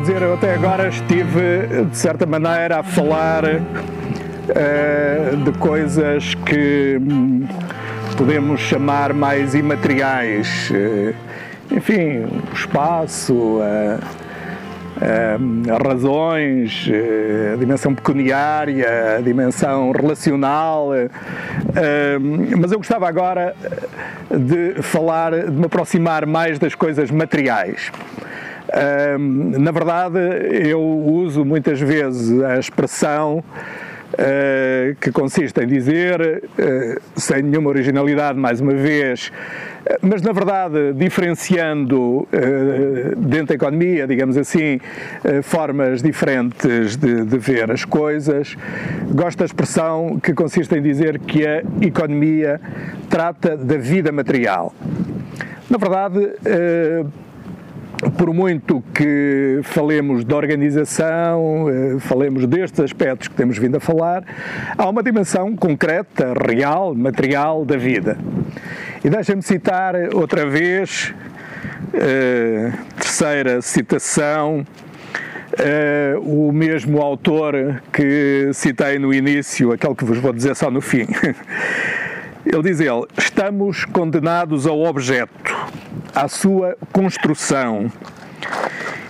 Dizer, eu até agora estive, de certa maneira, a falar uh, de coisas que hum, podemos chamar mais imateriais. Uh, enfim, o espaço, uh, razões, a dimensão pecuniária, a dimensão relacional. Mas eu gostava agora de falar, de me aproximar mais das coisas materiais. na verdade, eu uso muitas vezes a expressão Uh, que consiste em dizer, uh, sem nenhuma originalidade, mais uma vez, uh, mas na verdade diferenciando dentro da economia, digamos assim, formas diferentes de, de, ver as coisas. Gosto da expressão que consiste em dizer que a economia trata da vida material. Na verdade, por muito que falemos de organização, eh, falemos destes aspectos que temos vindo a falar, há uma dimensão concreta, real, material da vida. E deixem-me citar outra vez, uh, terceira citação, uh, o mesmo autor que citei no início, aquele que vos vou dizer só no fim. Ele diz ele, estamos condenados ao objeto, à sua construção.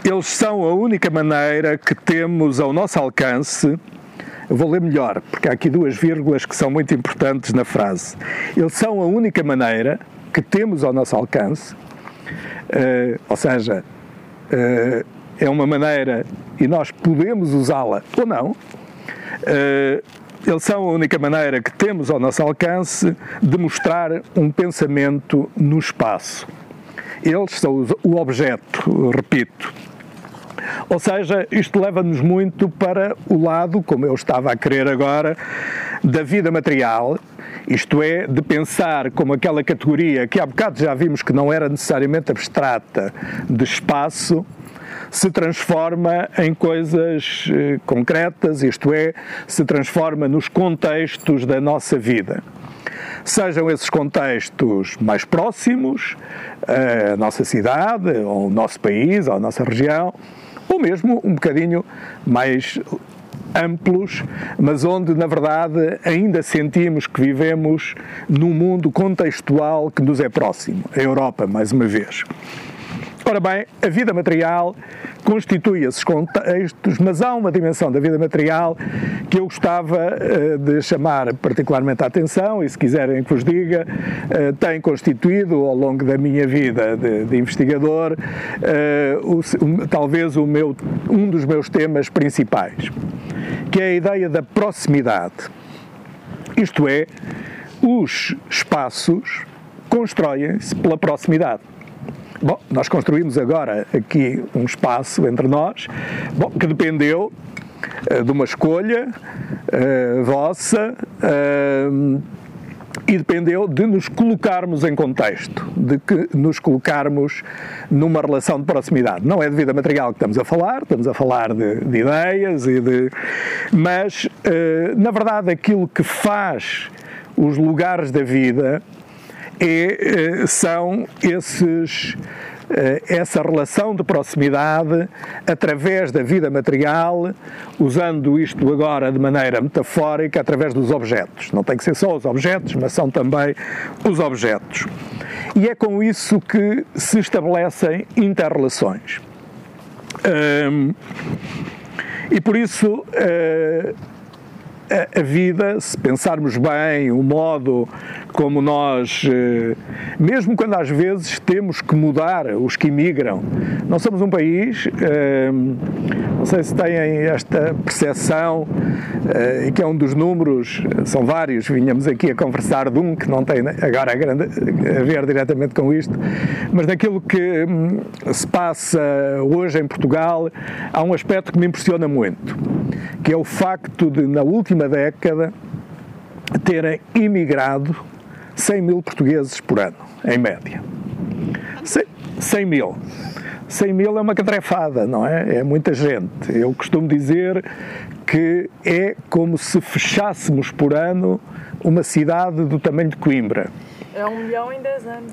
Eles são a única maneira que temos ao nosso alcance. Vou ler melhor, porque há aqui duas vírgulas que são muito importantes na frase. Eles são a única maneira que temos ao nosso alcance, uh, ou seja, uh, é uma maneira e nós podemos usá-la ou não. Uh, eles são a única maneira que temos ao nosso alcance de mostrar um pensamento no espaço. Eles são o objeto, repito. Ou seja, isto leva-nos muito para o lado, como eu estava a querer agora, da vida material, isto é, de pensar como aquela categoria que há bocado já vimos que não era necessariamente abstrata de espaço, se transforma em coisas eh, concretas, isto é, se transforma nos contextos da nossa vida. Sejam esses contextos mais próximos, a nossa cidade, ou o nosso país, a nossa região, ou mesmo um bocadinho mais amplos, mas onde, na verdade, ainda sentimos que vivemos num mundo contextual que nos é próximo, a Europa, mais uma vez. Ora bem, a vida material constitui esses contextos, mas há uma dimensão da vida material que eu gostava uh, de chamar particularmente a atenção, e se quiserem que vos diga, uh, tem constituído ao longo da minha vida de, de investigador uh, o, talvez o meu, um dos meus temas principais, que é a ideia da proximidade. Isto é, os espaços constroem-se pela proximidade. Bom, nós construímos agora aqui um espaço entre nós, bom, que dependeu uh, de uma escolha uh, vossa uh, e dependeu de nos colocarmos em contexto, de que nos colocarmos numa relação de proximidade. Não é de vida material que estamos a falar, estamos a falar de, de ideias e de. Mas, na verdade, aquilo que faz os lugares da vida é, são esses eh, essa relação de proximidade através da vida material, usando isto agora de maneira metafórica, através dos objetos. Não tem que ser só os objetos, mas são também os objetos. E é com isso que se estabelecem interrelações. Hum, e por isso. Uh, a, vida, se pensarmos bem, o modo como nós, eh, mesmo quando às vezes temos que mudar os que imigram, nós somos um país, eh, não sei se têm esta percepção, eh, e que é um dos números, são vários, vinhamos aqui a conversar de um que não tem agora a, grande, a ver diretamente com isto, mas naquilo que hum, se passa hoje em Portugal, há um aspecto que me impressiona muito, que é o facto de, na última última década terem imigrado 100 mil portugueses por ano, em média. 100 mil. 100 mil é uma catrefada, não é? É muita gente. Eu costumo dizer que é como se fechássemos por ano uma cidade do tamanho de Coimbra. É um milhão em 10 anos.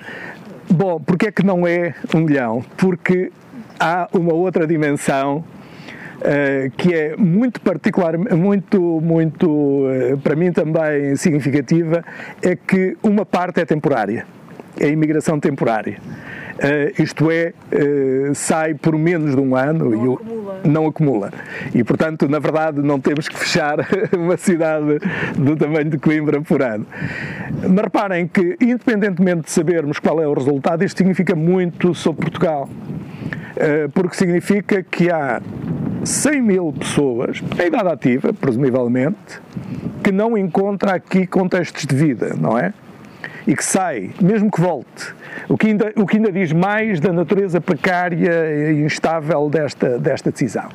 Bom, porque é que não é um milhão? Porque há uma outra dimensão Uh, que é muito particular, muito, muito, uh, para mim também significativa, é que uma parte é temporária, é a imigração temporária. Uh, isto é, uh, sai por menos de um ano não e acumula. não acumula. E, portanto, na verdade, não temos que fechar uma cidade do tamanho de Coimbra por ano. Mas reparem que, independentemente de sabermos qual é o resultado, isto significa muito sobre Portugal. Uh, porque significa que há 100 mil pessoas, em idade ativa, presumivelmente, que não encontra aqui contextos de vida, não é? e que sai, mesmo que volte, o que ainda, o que ainda diz mais da natureza precária e instável desta, desta decisão.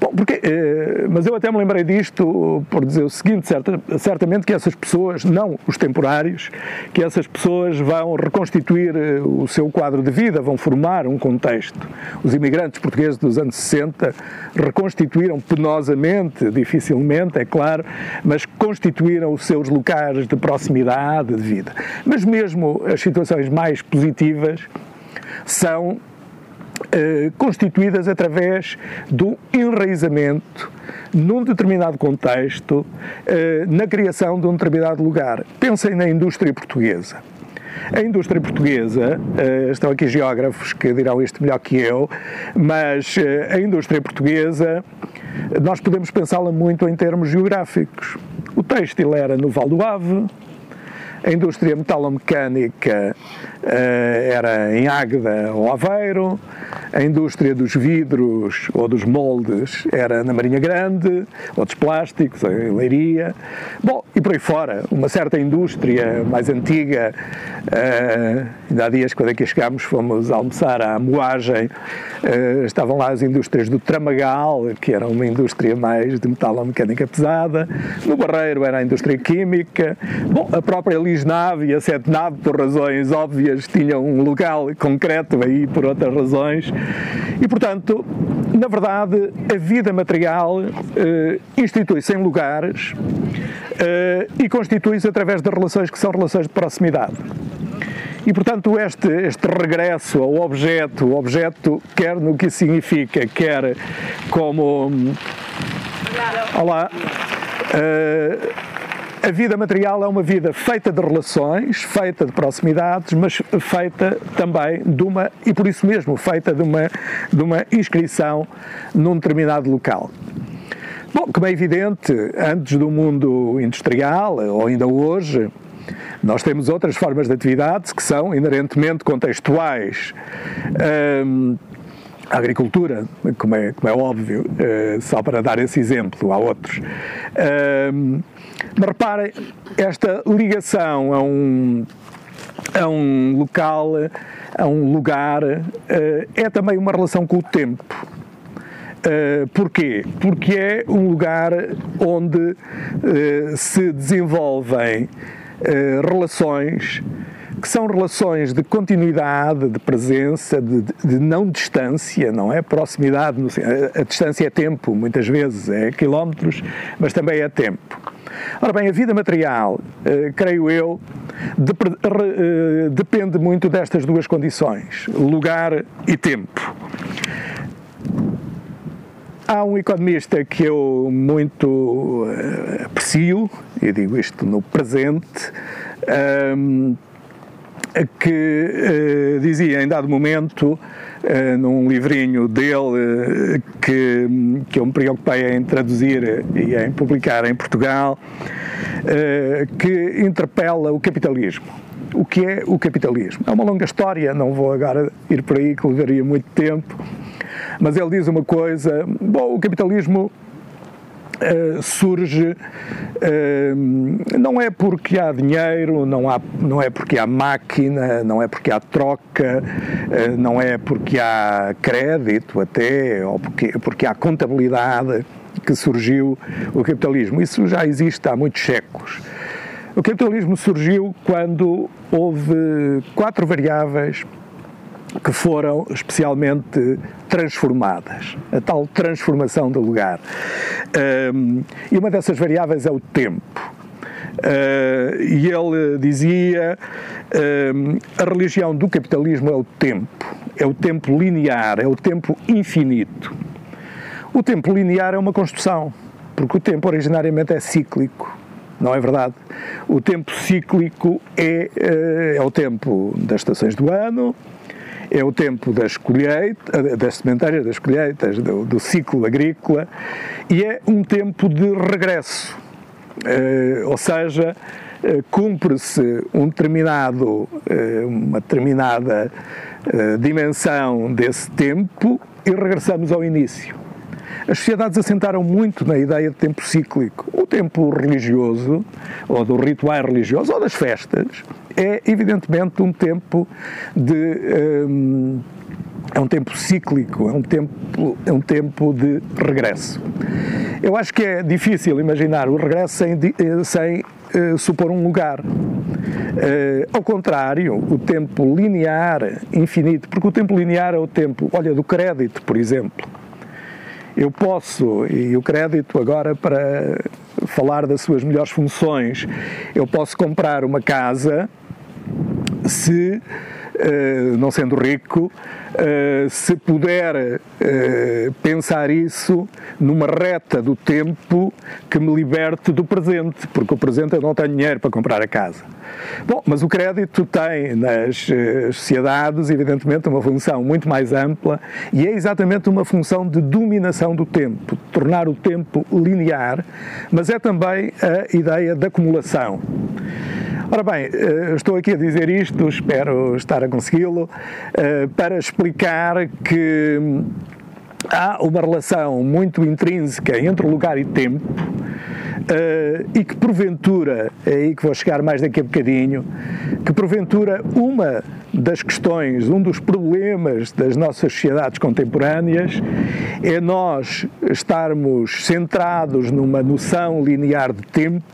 Bom, porque, eh, mas eu até me lembrei disto por dizer o seguinte, certa, certamente que essas pessoas, não os temporários, que essas pessoas vão reconstituir eh, o seu quadro de vida, vão formar um contexto. Os imigrantes portugueses dos anos 60 reconstituíram penosamente, dificilmente, é claro, mas constituíram os seus locais de proximidade de vida. Mas mesmo as situações mais positivas são constituídas através do enraizamento num determinado contexto, eh, na criação de um determinado lugar. Pensem na indústria portuguesa. A indústria portuguesa, uh, estão aqui geógrafos que dirão isto melhor que eu, mas a indústria portuguesa, nós podemos pensá-la muito em termos geográficos. O têxtil era no Val do Ave, a indústria metalomecânica era em Águeda ou Aveiro, a indústria dos vidros ou dos moldes era na Marinha Grande, ou dos plásticos, em Leiria. Bom, e por aí fora, uma certa indústria mais antiga. Uh, ainda há dias, quando aqui chegámos, fomos almoçar à moagem, uh, estavam lá as indústrias do Tramagal, que era uma indústria mais de metalomecânica pesada. No Barreiro era a indústria química. Bom, a própria Lisnave e a Sete Nave, por razões óbvias, tinham um local concreto aí por outras razões. E, portanto, na verdade, a vida material eh, institui-se em lugares eh, e constitui-se através de relações que são relações de proximidade. E, portanto, este, este regresso ao objeto, o objeto quer no que significa, quer como. Olá. Uh, a vida material é uma vida feita de relações, feita de proximidades, mas feita também de uma, e por isso mesmo, feita de uma, de uma inscrição num determinado local. Bom, como é evidente, antes do mundo industrial, ou ainda hoje, nós temos outras formas de atividade que são inerentemente contextuais. Um, a agricultura, como é, como é óbvio, uh, só para dar esse exemplo, há outros. Um, mas reparem, esta ligação a um, a um local, a um lugar, eh, é também uma relação com o tempo. Uh, porquê? Porque é um lugar onde uh, se desenvolvem relações que são relações de continuidade, de presença, de, de não distância, não é? Proximidade, a distância é tempo, muitas vezes, é quilómetros, mas também é tempo. Ora bem, a vida material, eh, creio eu, eh, depende muito destas duas condições, lugar e tempo. Há um economista que eu muito eh, aprecio, e digo isto no presente, ehm, que dizia em dado momento num livrinho dele uh, que, que eu me preocupei em traduzir e em publicar em Portugal, uh, que interpela o capitalismo. O que é o capitalismo? É uma longa história, não vou agora ir por aí que levaria muito tempo, mas ele diz uma coisa: bom, o capitalismo Uh, surge uh, não é porque há dinheiro, não, há, não é porque há máquina, não é porque há troca, uh, não é porque há crédito até, ou porque, porque há contabilidade que surgiu o capitalismo. Isso já existe há muitos séculos. O capitalismo surgiu quando houve quatro variáveis que foram especialmente transformadas, a tal transformação do lugar. Um, e uma dessas variáveis é o tempo. Uh, e ele dizia: a religião do capitalismo é o tempo, é o tempo linear, é o tempo infinito. O tempo linear é uma construção, porque o tempo originariamente é cíclico. Não é verdade? O tempo cíclico é, uh, é o tempo das estações do ano, é o tempo das colheitas, das sementárias, das colheitas, do, do ciclo agrícola, e é um tempo de regresso eh, ou seja, eh, cumpre-se um eh, uma determinada dimensão desse tempo e regressamos ao início. As sociedades assentaram muito na ideia de tempo cíclico. O tempo religioso, ou do ritual religioso, ou das festas, é evidentemente um tempo de. Um, é um tempo cíclico, é um tempo, é um tempo de regresso. Eu acho que é difícil imaginar o regresso sem, eh, sem uh, supor um lugar. Uh, ao contrário, o tempo linear, infinito, porque o tempo linear é o tempo, olha, do crédito, por exemplo. Eu posso, e o crédito agora para falar das suas melhores funções, eu posso comprar uma casa se não sendo rico, uh, se puder uh, pensar isso numa reta do tempo que me liberte do presente, porque o presente eu não tenho dinheiro para comprar a casa. Bom, mas o crédito tem nas sociedades, evidentemente, uma função muito mais ampla e é exatamente uma função de dominação do tempo, tornar o tempo linear, mas é também a ideia de acumulação. Ora bem, eh, estou aqui a dizer isto, espero estar a consegui-lo, eh, para explicar que há uma relação muito intrínseca entre lugar e tempo uh, e que porventura, é aí que vou chegar mais daqui a bocadinho, que porventura uma das questões, um dos problemas das nossas sociedades contemporâneas é nós estarmos centrados numa noção linear de tempo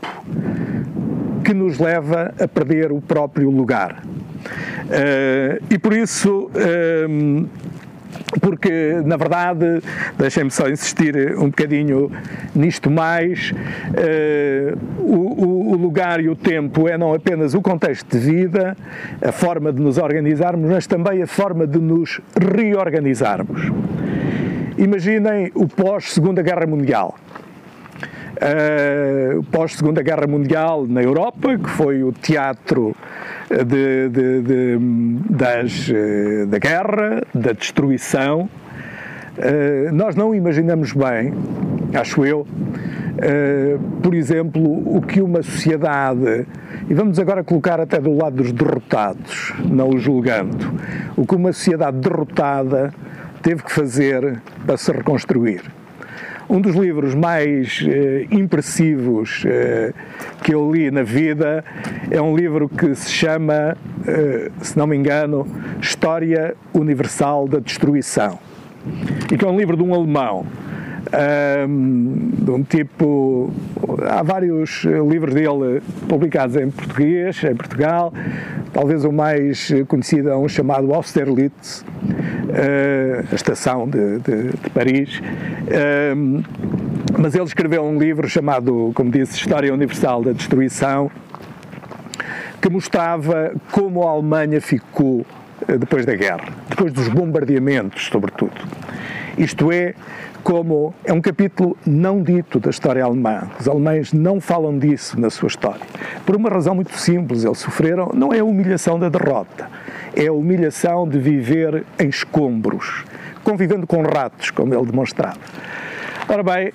que nos leva a perder o próprio lugar. Uh, e por isso. Uh, porque, na verdade, deixem-me só insistir um bocadinho nisto mais, uh, o, o, lugar e o tempo é não apenas o contexto de vida, a forma de nos organizarmos, mas também a forma de nos reorganizarmos. Imaginem o pós-Segunda Guerra Mundial. Uh, Pós-Segunda Guerra Mundial na Europa, que foi o teatro de, de, de, das, eh, da guerra, da destruição. Uh, nós não imaginamos bem, acho eu, uh, por exemplo, o que uma sociedade, e vamos agora colocar até do lado dos derrotados, não o julgando, o que uma sociedade derrotada teve que fazer para se reconstruir. Um dos livros mais eh, impressivos eh, que eu li na vida é um livro que se chama, eh, se não me engano, História Universal da Destruição. E que é um livro de um alemão. Um, um tipo. Há vários livros dele publicados em português, em Portugal. Talvez o mais conhecido é um chamado Austerlitz, uh, a estação de, de, de Paris. Uh, mas ele escreveu um livro chamado, como disse, História Universal da Destruição, que mostrava como a Alemanha ficou eh, depois da guerra, depois dos bombardeamentos, sobretudo. Isto é, como é um capítulo não dito da história alemã. Os alemães não falam disso na sua história. Por uma razão muito simples, eles sofreram, não é a humilhação da derrota, é a humilhação de viver em escombros, convivendo com ratos, como ele demonstrava. Ora bem,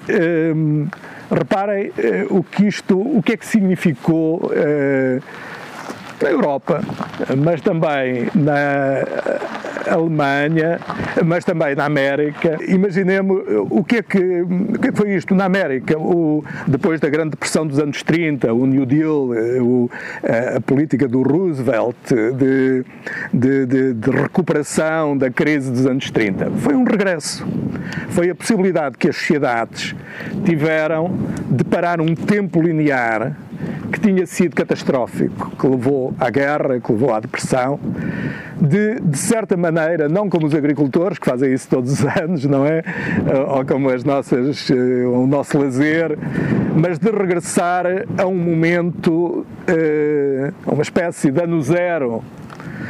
hum, reparem eh, o que isto, o que é que significou eh, na Europa, mas também na Alemanha, mas também na América. Imaginemos o que é que, o é que foi isto na América, o, depois da Grande Depressão dos anos 30, o New Deal, o, a, a, política do Roosevelt de, de, de, de recuperação da crise dos anos 30. Foi um regresso. Foi a possibilidade que as sociedades tiveram de parar um tempo linear que tinha sido catastrófico, que levou à guerra, que levou à depressão, de, de certa maneira, não como os agricultores, que fazem isso todos os anos, não é? Ou como as nossas, eh, o nosso lazer, mas de regressar a um momento, eh, a uma espécie de ano zero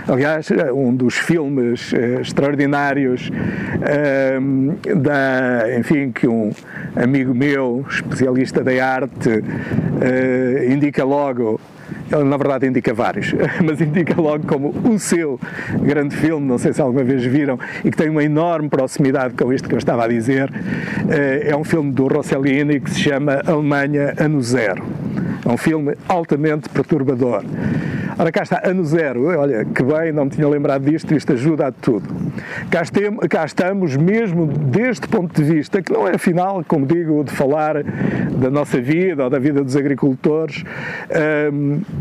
Aliás, um dos filmes uh, extraordinários uh, da, enfim, que um amigo meu, especialista da arte, uh, indica logo ele na verdade indica vários, mas indica logo como o seu grande filme, não sei se alguma vez viram, e que tem uma enorme proximidade com isto que eu estava a dizer. É um filme do Rossellini que se chama Alemanha Ano Zero. É um filme altamente perturbador. Ora, cá está, ano zero. Olha, que bem, não me tinha lembrado disto, isto ajuda a tudo. Cá, cá estamos, mesmo deste ponto de vista, que não é afinal, como digo, de falar da nossa vida ou da vida dos agricultores,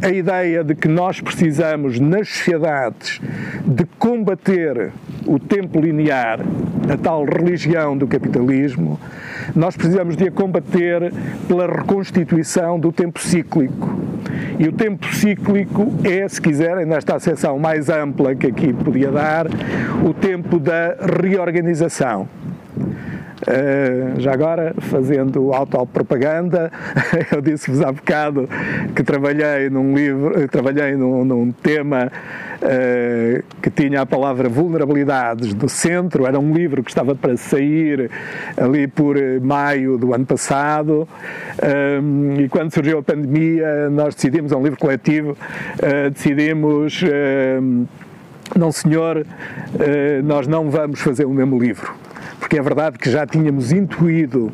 a ideia de que nós precisamos, nas sociedades, de combater o tempo linear, a tal religião do capitalismo, nós precisamos de a combater pela reconstituição do tempo cíclico. E o tempo cíclico é, se quiserem, nesta acessão mais ampla que aqui podia dar, o tempo da reorganização. Uh, já agora, fazendo autopropaganda, eu disse-vos há bocado que trabalhei num livro, trabalhei num, num tema uh, que tinha a palavra vulnerabilidades do centro, era um livro que estava para sair ali por maio do ano passado, um, e quando surgiu a pandemia, nós decidimos, é um livro coletivo, uh, decidimos. não, senhor, nós não vamos fazer o mesmo livro porque é verdade que já tínhamos intuído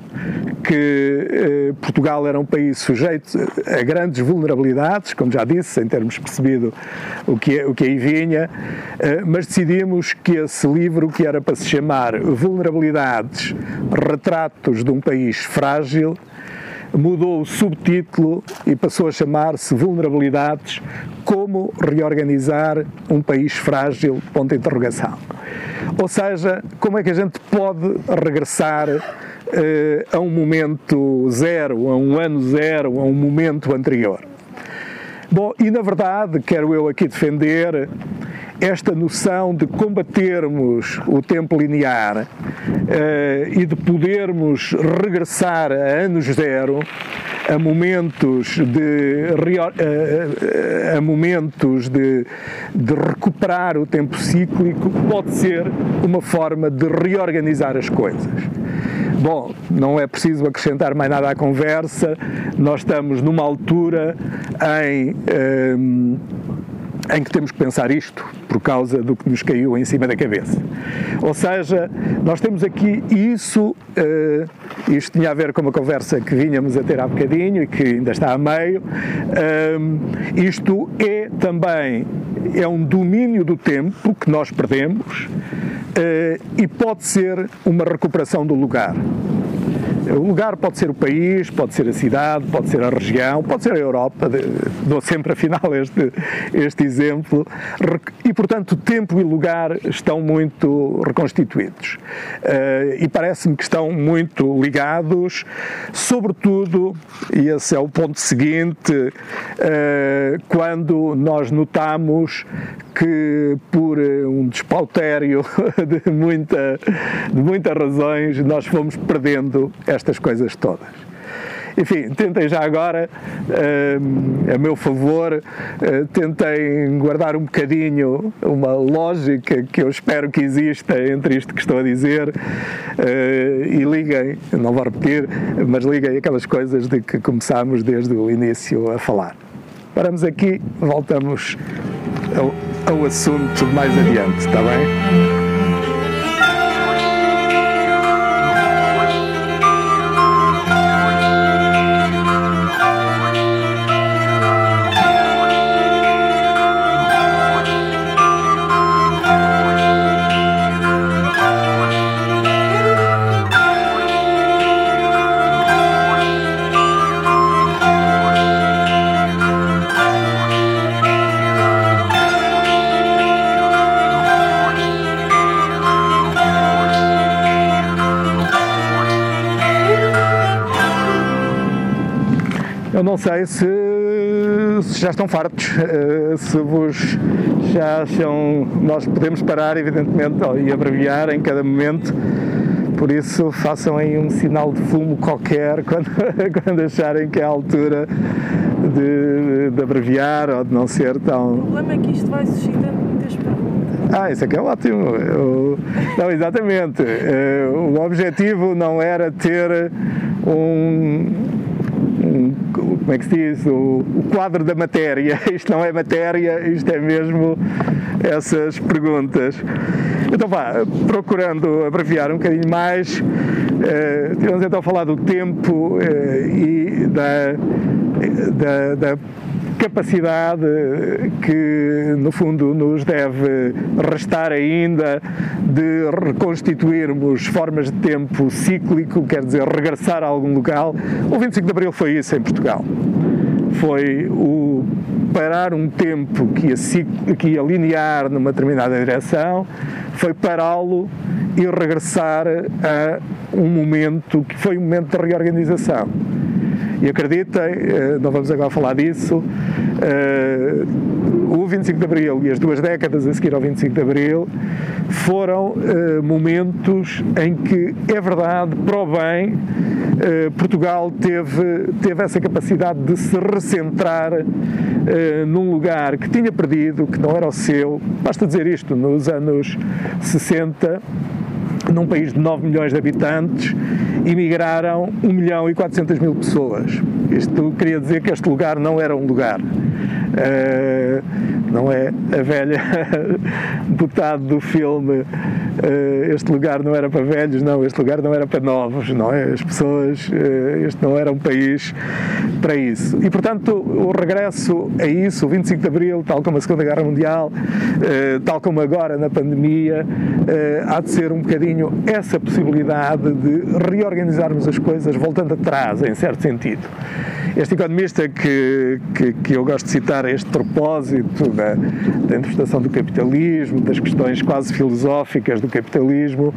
que eh, Portugal era um país sujeito a grandes vulnerabilidades, como já disse, sem termos percebido o que, o que aí vinha, eh, mas decidimos que esse livro, que era para se chamar Vulnerabilidades, Retratos de um País Frágil, mudou o subtítulo e passou a chamar-se Vulnerabilidades, como reorganizar um país frágil, ponto interrogação. Ou seja, como é que a gente pode regressar uh, a um momento zero, a um ano zero, a um momento anterior? Bom, e na verdade, quero eu aqui defender esta noção de combatermos o tempo linear uh, e de podermos regressar a anos zero, a momentos de, a, a momentos de, de recuperar o tempo cíclico, pode ser uma forma de reorganizar as coisas. Bom, não é preciso acrescentar mais nada à conversa, nós estamos numa altura em. Em que temos que pensar isto por causa do que nos caiu em cima da cabeça. Ou seja, nós temos aqui isso, uh, isto tinha a ver com uma conversa que vínhamos a ter há bocadinho e que ainda está a meio, uh, isto é também, é um domínio do tempo que nós perdemos uh, e pode ser uma recuperação do lugar. O lugar pode ser o país, pode ser a cidade, pode ser a região, pode ser a Europa, dou sempre afinal este, este exemplo, e portanto tempo e lugar estão muito reconstituídos. Uh, e parece-me que estão muito ligados, sobretudo, e esse é o ponto seguinte, uh, quando nós notamos que por um despautério de, muita, de muitas razões nós fomos perdendo estas coisas todas. Enfim, tentem já agora, uh, a meu favor, uh, tentem guardar um bocadinho uma lógica que eu espero que exista entre isto que estou a dizer uh, e liguem, não vou repetir, mas liguem aquelas coisas de que começámos desde o início a falar. Paramos aqui, voltamos ao, ao assunto mais adiante, está bem? Já estão fartos, se vos já acham, nós podemos parar, evidentemente, e abreviar em cada momento. Por isso, façam aí um sinal de fumo qualquer quando, quando acharem que é a altura de, de abreviar ou de não ser tão. O problema é que isto vai suscitando muitas perguntas. Ah, isso aqui é ótimo. Eu, não, exatamente. O objetivo não era ter um, como é que se diz, o, o, quadro da matéria. Isto não é matéria, isto é mesmo essas perguntas. Então vá, procurando abreviar um bocadinho mais, eh, tivemos então falar do tempo eh, e da, da, da capacidade que, no fundo, nos deve restar ainda de reconstituirmos formas de tempo cíclico, quer dizer, regressar a algum local. O 25 de Abril foi isso em Portugal. Foi o parar um tempo que ia, que ia linear numa determinada direção, foi pará-lo e regressar a um momento que foi um momento de reorganização e acreditem, eh, não vamos agora falar disso, eh, o 25 de Abril e as duas décadas a seguir ao 25 de Abril foram eh, momentos em que, é verdade, para o bem, Portugal teve, teve essa capacidade de se recentrar num lugar que tinha perdido, que não era o seu. Basta dizer isto, nos anos 60 num país de 9 milhões de habitantes, emigraram 1 milhão e 400 mil pessoas. Isto queria dizer que este lugar não era um lugar. Uh, não é a velha botado do filme uh, este lugar não era para velhos, não, este lugar não era para novos, não é? As pessoas, uh, este não era um país para isso. E portanto, o regresso a isso, o 25 de Abril, tal como a Segunda Guerra Mundial, tal como agora na pandemia, há de ser um bocadinho essa possibilidade de reorganizarmos as coisas voltando atrás, em certo sentido. Este economista que, que, que eu gosto de citar a este propósito da, da interpretação do capitalismo, das questões quase filosóficas do capitalismo,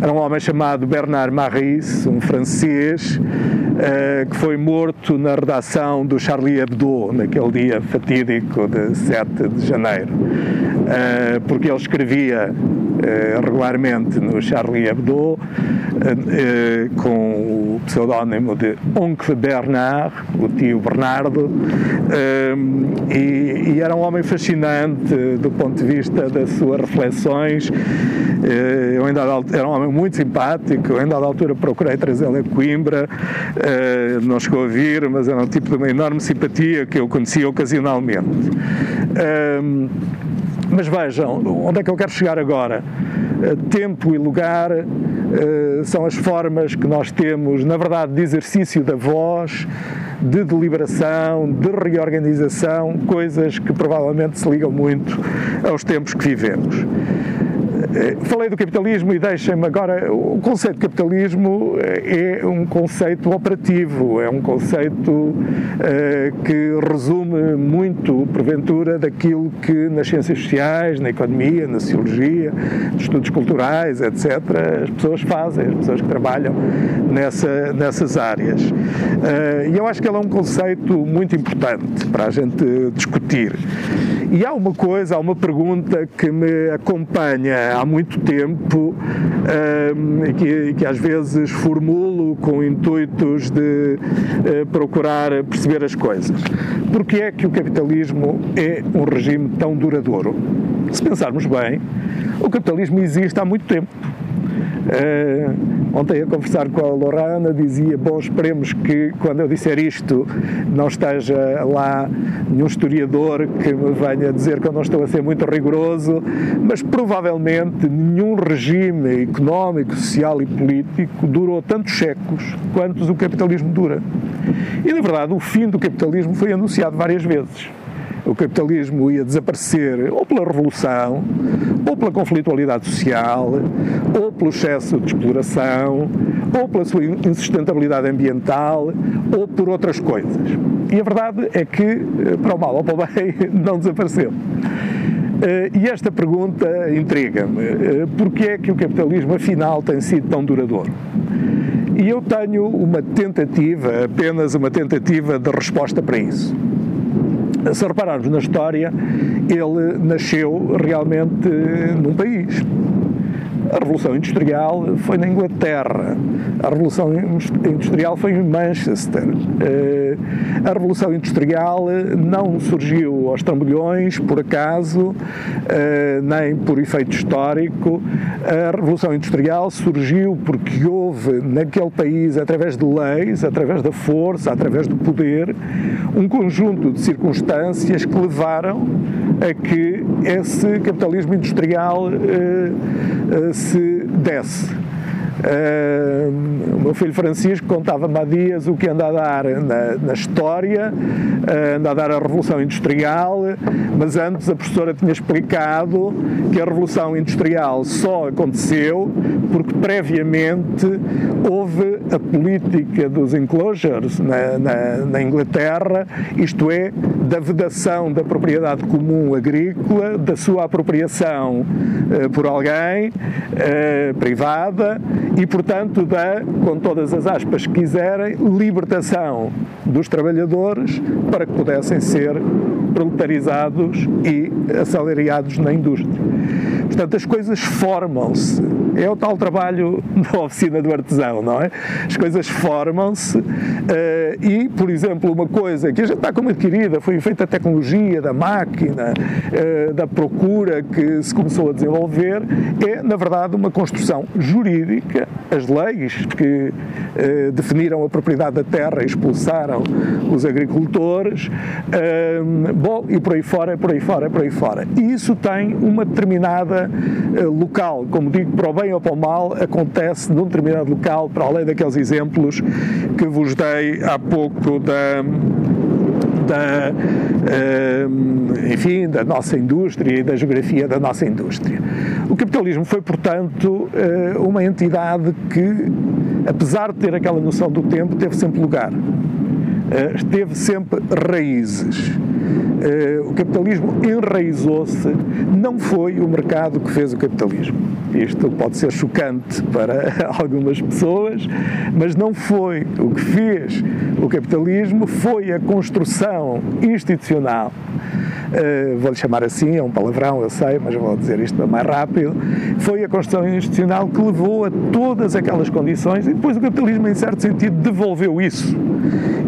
era um homem chamado Bernard Maris, um francês, uh, que foi morto na redação do Charlie Hebdo, naquele dia fatídico de 7 de janeiro, uh, porque ele escrevia uh, regularmente no Charlie Hebdo com o pseudónimo de Oncle Bernard, o tio Bernardo, ehm, e, e, era um homem fascinante do ponto de vista das suas reflexões. Eh, eu ainda era um homem muito simpático, eu ainda da altura procurei trazê-lo a Coimbra, eh, não chegou a vir, mas era um tipo de uma enorme simpatia que eu conhecia ocasionalmente. Mas vejam, onde é que eu quero chegar agora? Eh, tempo e lugar são as formas que nós temos, na verdade, de exercício da voz, de deliberação, de reorganização, coisas que provavelmente se ligam muito aos tempos que vivemos. Eh, falei do capitalismo e deixem-me agora. O conceito de capitalismo eh, é um conceito operativo, é um conceito uh, que resume muito, porventura, daquilo que nas ciências sociais, na economia, na sociologia, nos estudos culturais, etc., as pessoas fazem, as pessoas que trabalham nessa, nessas áreas. E eu acho que ele é um conceito muito importante para a gente discutir. E há uma coisa, há uma pergunta que me acompanha há muito tempo e que, que, às vezes formulo com intuitos de uh, procurar perceber as coisas. Porque é que o capitalismo é um regime tão duradouro? Se pensarmos bem, o capitalismo existe há muito tempo. Uh, Ontem a conversar com a Lorana dizia, bom, esperemos que quando eu disser isto não esteja lá nenhum historiador que me venha dizer que eu não estou a ser muito rigoroso, mas provavelmente nenhum regime económico, social e político durou tantos séculos quantos o capitalismo dura. E, na verdade, o fim do capitalismo foi anunciado várias vezes o capitalismo ia desaparecer ou pela revolução, ou pela conflitualidade social, ou pelo excesso de exploração, ou pela sua insustentabilidade ambiental, ou por outras coisas. E a verdade é que, eh, para o mal ou para o bem, não desapareceu. Eh, e esta pergunta intriga-me. Eh, Porquê é que o capitalismo, afinal, tem sido tão duradouro? E eu tenho uma tentativa, apenas uma tentativa de resposta para isso. Se repararmos na história, ele nasceu realmente num país. A Revolução Industrial foi na Inglaterra, a Revolução Industrial foi em Manchester. Eh, a Revolução Industrial não surgiu aos trambolhões, por acaso, eh, nem por efeito histórico. A Revolução Industrial surgiu porque houve naquele país, através de leis, através da força, através do poder, um conjunto de circunstâncias que levaram a que esse capitalismo industrial eh, se desse. Uh, o meu filho Francisco contava-me há dias o que anda a dar na, na história, uh, anda a dar a Revolução Industrial, mas antes a professora tinha explicado que a Revolução Industrial só aconteceu porque previamente houve a política dos enclosures na, na, na Inglaterra, isto é, da vedação da propriedade comum agrícola, da sua apropriação uh, por alguém privada e, portanto, da, com todas as aspas que quiserem, libertação dos trabalhadores para que pudessem ser proletarizados e assalariados na indústria. Portanto, as coisas formam-se. É o tal trabalho da oficina do artesão, não é? As coisas formam-se uh, e, por exemplo, uma coisa que a gente está como adquirida, foi feita a tecnologia da máquina, uh, da procura que se começou a desenvolver, é, na verdade, uma construção jurídica, as leis que uh, definiram a propriedade da terra expulsaram os agricultores, bom, e por aí fora, por aí fora, por aí fora. E isso tem uma determinada local, como digo, para o bem ou para o mal, acontece num determinado local, para além daqueles exemplos que vos dei há pouco da da, enfim, da nossa indústria e da geografia da nossa indústria. O capitalismo foi, portanto, eh, uma entidade que, apesar de ter aquela noção do tempo, teve sempre lugar. Eh, teve sempre raízes. Eh, o capitalismo enraizou-se, não foi o mercado que fez o capitalismo. Isto pode ser chocante para algumas pessoas, mas não foi. O que fez o capitalismo foi a construção institucional uh, vou-lhe chamar assim, é um palavrão, eu sei, mas vou dizer isto mais rápido, foi a construção institucional que levou a todas aquelas condições e depois o capitalismo, em certo sentido, devolveu isso.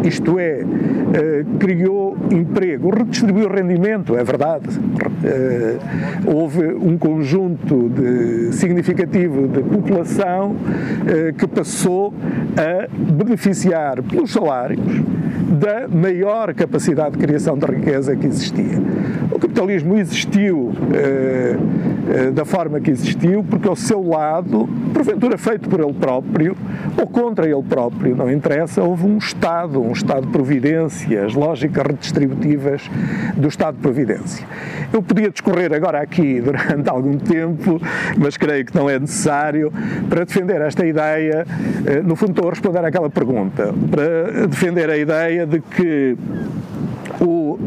Isto é, uh, criou emprego, redistribuiu rendimento, é verdade. Uh, houve um conjunto de, significativo de população que passou a beneficiar pelos salários da maior capacidade de criação de riqueza que existia. Capitalismo existiu eh, eh, da forma que existiu porque ao seu lado, porventura feito por ele próprio ou contra ele próprio, não interessa, houve um Estado, um Estado de providência, as lógicas redistributivas do Estado de providência. Eu podia discorrer agora aqui durante algum tempo, mas creio que não é necessário, para defender esta ideia, eh, no fundo estou a responder àquela pergunta, para defender a ideia de que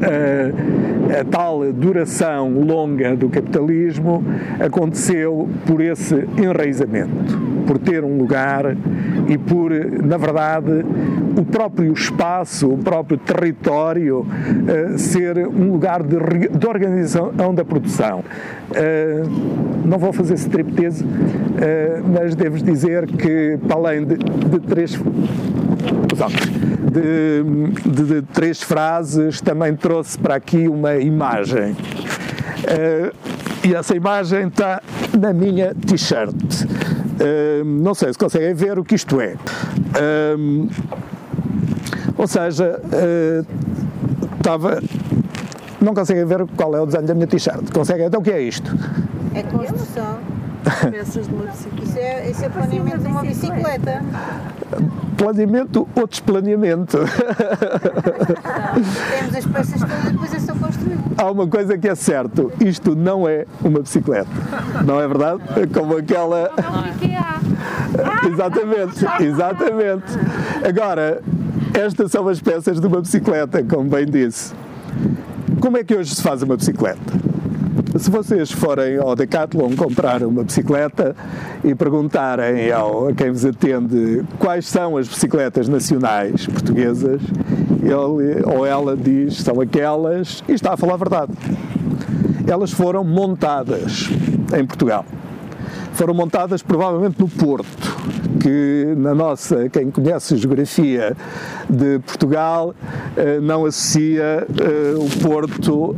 a, eh, a, tal duração longa do capitalismo aconteceu por esse enraizamento, por ter um lugar e por, na verdade, o próprio espaço, o próprio território uh, ser um lugar de, de, organização da produção. Uh, não vou fazer striptease, uh, mas devo dizer que, para além de, de três de, de, de, três frases, também trouxe para aqui uma imagem. Uh, e essa imagem está na minha t-shirt. Uh, não sei se conseguem ver o que isto é. Uh, ou seja, estava. não conseguem ver qual é o desenho da minha t-shirt. Conseguem? Então o que é isto? É construção. Peças de uma bicicleta. Isso é, isso é planeamento de uma bicicleta. Planeamento ou desplaneamento? Temos as peças todas e depois é só construir. Há uma coisa que é certo, isto não é uma bicicleta. Não é verdade? Como aquela. Não, exatamente, exatamente. Agora, estas são as peças de uma bicicleta, como bem disse. Como é que hoje se faz uma bicicleta? Se vocês forem ao Decathlon comprar uma bicicleta e perguntarem ao, a quem vos atende quais são as bicicletas nacionais portuguesas, ele ou ela diz são aquelas e está a falar a verdade. Elas foram montadas em Portugal. Foram montadas provavelmente no Porto que na nossa, quem conhece a geografia de Portugal, eh, não associa eh, o Porto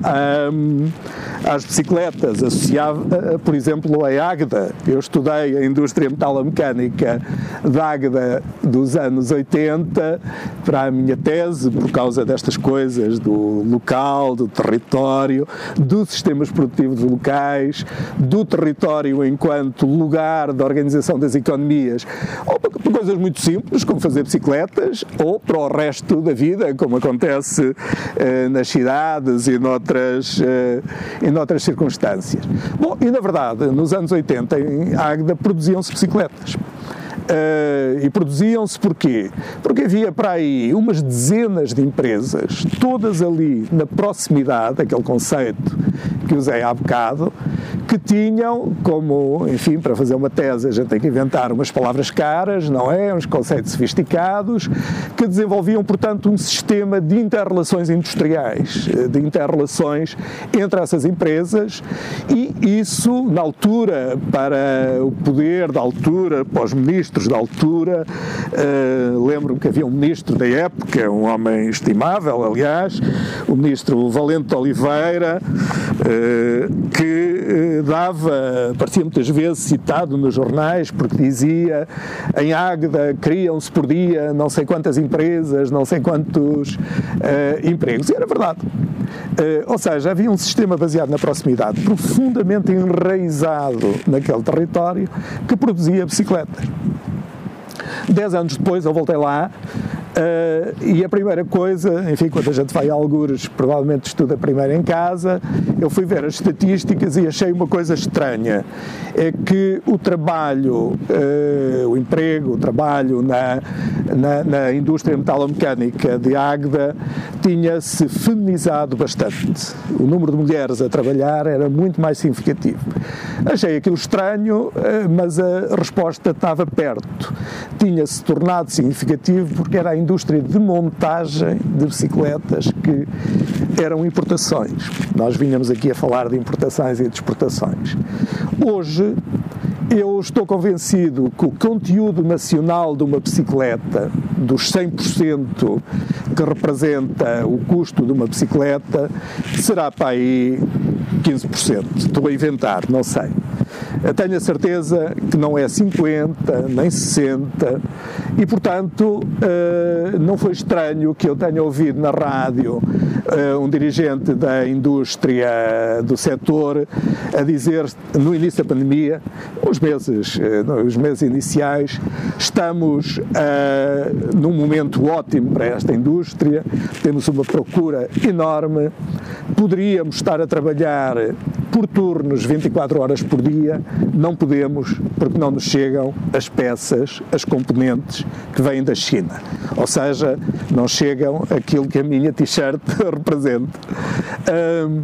às bicicletas, associava, eh, por exemplo, a Águeda. Eu estudei a indústria metalomecânica da Águeda dos anos 80 para a minha tese, por causa destas coisas do local, do território, dos sistemas produtivos locais, do território enquanto lugar de organização das economias ou para coisas muito simples, como fazer bicicletas, ou para o resto da vida, como acontece eh, nas cidades e noutras, eh, e noutras circunstâncias. Bom, e na verdade, nos anos 80, em Águeda, produziam-se bicicletas. Uh, e produziam-se porquê? Porque havia para aí umas dezenas de empresas, todas ali na proximidade, aquele conceito que usei há bocado, que tinham como, enfim, para fazer uma tese a gente tem que inventar umas palavras caras, não é? Uns conceitos sofisticados, que desenvolviam, portanto, um sistema de interrelações industriais, eh, de interrelações entre essas empresas e isso, na altura, para o poder da altura, para os ministros da altura, uh, lembro-me que havia um ministro da época, um homem estimável, aliás, o ministro Valente Oliveira, uh, que dava, parecia muitas vezes citado nos jornais, porque dizia em Águeda criam-se por dia não sei quantas empresas, não sei quantos uh, empregos. E era verdade. Uh, ou seja, havia um sistema baseado na proximidade, profundamente enraizado naquele território, que produzia bicicletas. Dez anos depois eu voltei lá Uh, e a primeira coisa, enfim, quando a gente vai a algures, provavelmente estuda primeiro em casa, eu fui ver as estatísticas e achei uma coisa estranha. É que o trabalho, uh, o emprego, o trabalho na, na, na indústria metalomecânica de Águeda tinha-se feminizado bastante. O número de mulheres a trabalhar era muito mais significativo. Achei aquilo estranho, uh, mas a resposta estava perto. Tinha-se tornado significativo porque era a indústria de montagem de bicicletas que eram importações. Nós vinhamos aqui a falar de importações e de exportações. Hoje, eu estou convencido que o conteúdo nacional de uma bicicleta, dos 100% que representa o custo de uma bicicleta, será para aí 15%. Estou a inventar, não sei. Tenho a certeza que não é 50, nem 60, e portanto eh, não foi estranho que eu tenha ouvido na rádio eh, um dirigente da indústria do setor a dizer no início da pandemia, os meses, eh, os meses iniciais, estamos num momento ótimo para esta indústria, temos uma procura enorme, poderíamos estar a trabalhar por turnos 24 horas por dia, não podemos porque não nos chegam as peças, as componentes que vêm da China. Ou seja, não chegam aquilo que a minha t-shirt representa. Um,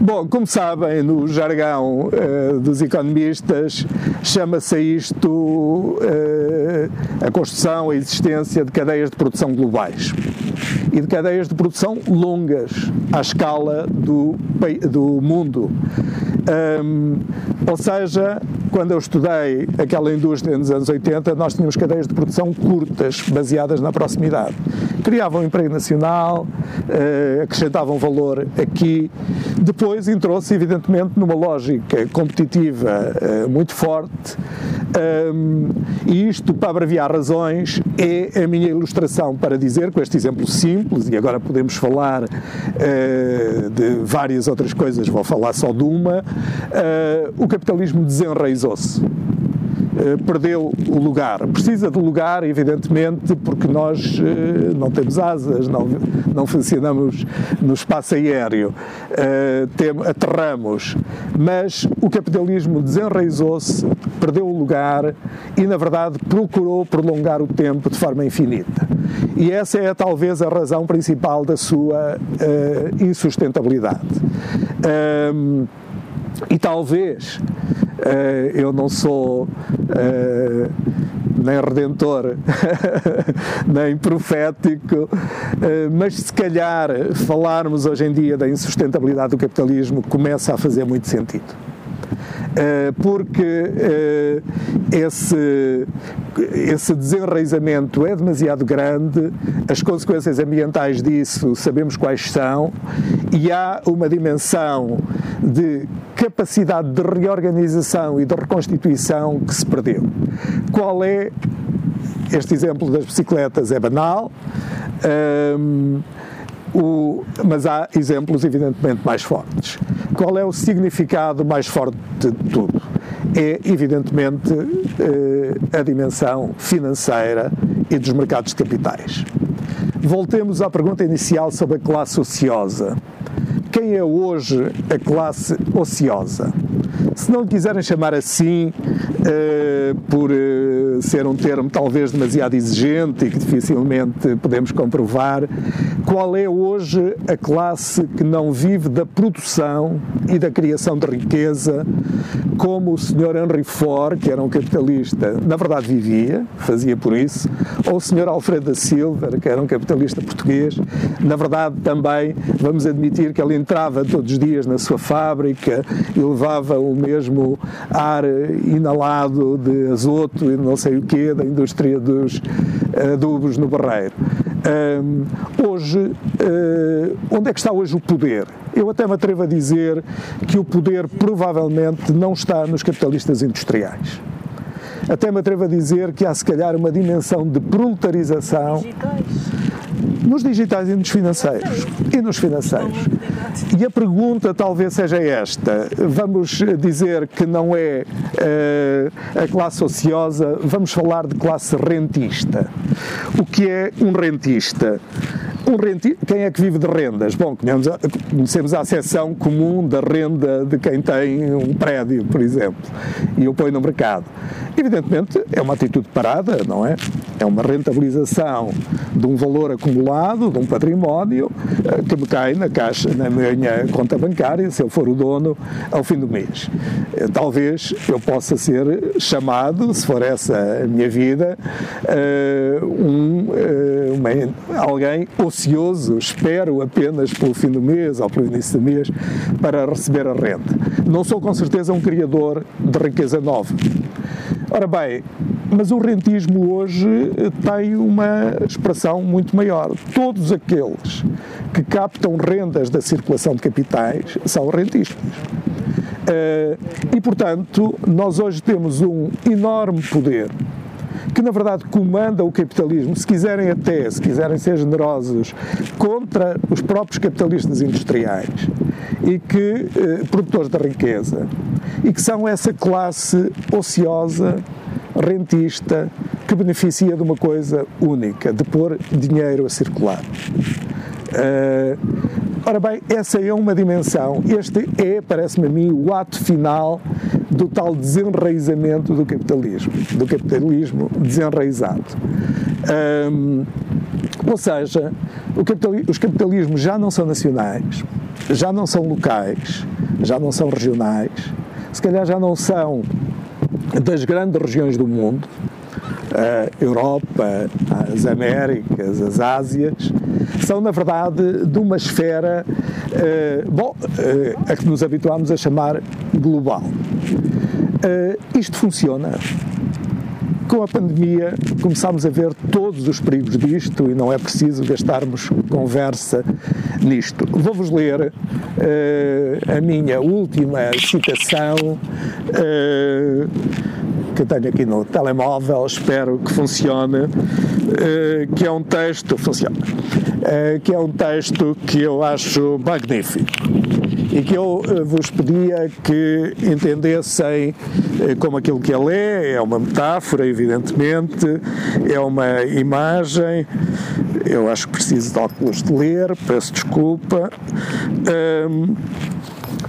bom, como sabem, no jargão uh, dos economistas, chama-se isto uh, a construção, a existência de cadeias de produção globais e de cadeias de produção longas à escala do, do mundo. Um, ou seja, quando eu estudei aquela indústria nos anos 80, nós tínhamos cadeias de produção curtas, baseadas na proximidade. Criavam emprego nacional, uh, acrescentavam valor aqui. Depois entrou-se, evidentemente, numa lógica competitiva uh, muito forte. Um, e isto, para abreviar razões, é a minha ilustração para dizer, com este exemplo simples, e agora podemos falar uh, de várias outras coisas, vou falar só de uma, o capitalismo desenraizou-se. Uh, perdeu o lugar. Precisa de lugar, evidentemente, porque nós uh, não temos asas, não, não funcionamos no espaço aéreo, tem, aterramos, mas o capitalismo desenraizou-se, perdeu o lugar e, na verdade, procurou prolongar o tempo de forma infinita. E essa é talvez a razão principal da sua insustentabilidade. Um, E talvez uh, eu não sou uh, nem redentor, nem profético, mas se calhar falarmos hoje em dia da insustentabilidade do capitalismo começa a fazer muito sentido. Eh, porque eh, esse, esse desenraizamento é demasiado grande, as consequências ambientais disso sabemos quais são, e há uma dimensão de capacidade de reorganização e de reconstituição que se perdeu. Qual é este exemplo das bicicletas é banal, ehm, o, mas há exemplos evidentemente mais fortes. Qual é o significado mais forte de tudo? É, evidentemente, eh, a dimensão financeira e dos mercados de capitais. Voltemos à pergunta inicial sobre a classe ociosa. Quem é hoje a classe ociosa? Se não quiserem chamar assim, uh, por uh, ser um termo talvez demasiado exigente e que dificilmente podemos comprovar, qual é hoje a classe que não vive da produção e da criação de riqueza, como o Sr. Henry Ford, que era um capitalista, na verdade vivia, fazia por isso, ou o Sr. Alfredo da Silva, que era um capitalista português, na verdade também, vamos admitir que ele entrava todos os dias na sua fábrica e levava o mesmo ar inalado de azoto e não sei o quê da indústria dos adubos no Barreiro. Um, hoje, uh, onde é que está hoje o poder? Eu até me atrevo a dizer que o poder provavelmente não está nos capitalistas industriais. Até me atrevo a dizer que há se calhar uma dimensão de proletarização. Digitais nos digitais e nos financeiros. E nos financeiros. E a pergunta talvez seja esta: vamos dizer que não é uh, a classe ociosa, vamos falar de classe rentista. O que é um rentista? Um renti... Quem é que vive de rendas? Bom, conhecemos a acessão comum da renda de quem tem um prédio, por exemplo, e o põe no mercado. Evidentemente, é uma atitude parada, não é? É uma rentabilização de um valor acumulado, de um património, eh, que me cai na caixa, na minha conta bancária, se eu for o dono, ao fim do mês. Eh, talvez eu possa ser chamado, se for essa a minha vida, eh, um, uma, alguém ocioso, espero apenas pelo fim do mês ou pelo início do mês para receber a renda. Não sou com certeza um criador de riqueza nova. Ora bem, mas o rentismo hoje tem uma expressão muito maior. Todos aqueles que captam rendas da circulação de capitais são rentistas. Uh, e, portanto, nós hoje temos um enorme poder que na verdade comanda o capitalismo, se quiserem até, se quiserem ser generosos, contra os próprios capitalistas industriais e que eh, produtores da riqueza e que são essa classe ociosa, rentista, que beneficia de uma coisa única, de pôr dinheiro a circular. Uh, ora bem, essa é uma dimensão. Este é, parece-me a mim, o ato final do tal desenraizamento do capitalismo, do capitalismo desenraizado. Ou seja, capitali os capitalismos já não são nacionais, já não são locais, já não são regionais, se calhar já não são das grandes regiões do mundo, a Europa, as Américas, as Ásias, são na verdade de uma esfera, uh, bom, uh, a que nos habituámos a chamar global. Uh, isto funciona. Com a pandemia começámos a ver todos os perigos disto e não é preciso gastarmos conversa nisto. Vou-vos ler a minha última citação que eu tenho aqui no telemóvel, espero que funcione, eh, que é um texto, funciona, eh, que é um texto que eu acho magnífico e que eu eh, vos pedia que entendessem como aquilo que ele é, é uma metáfora, evidentemente, é uma imagem, eu acho que preciso de óculos de ler, peço desculpa.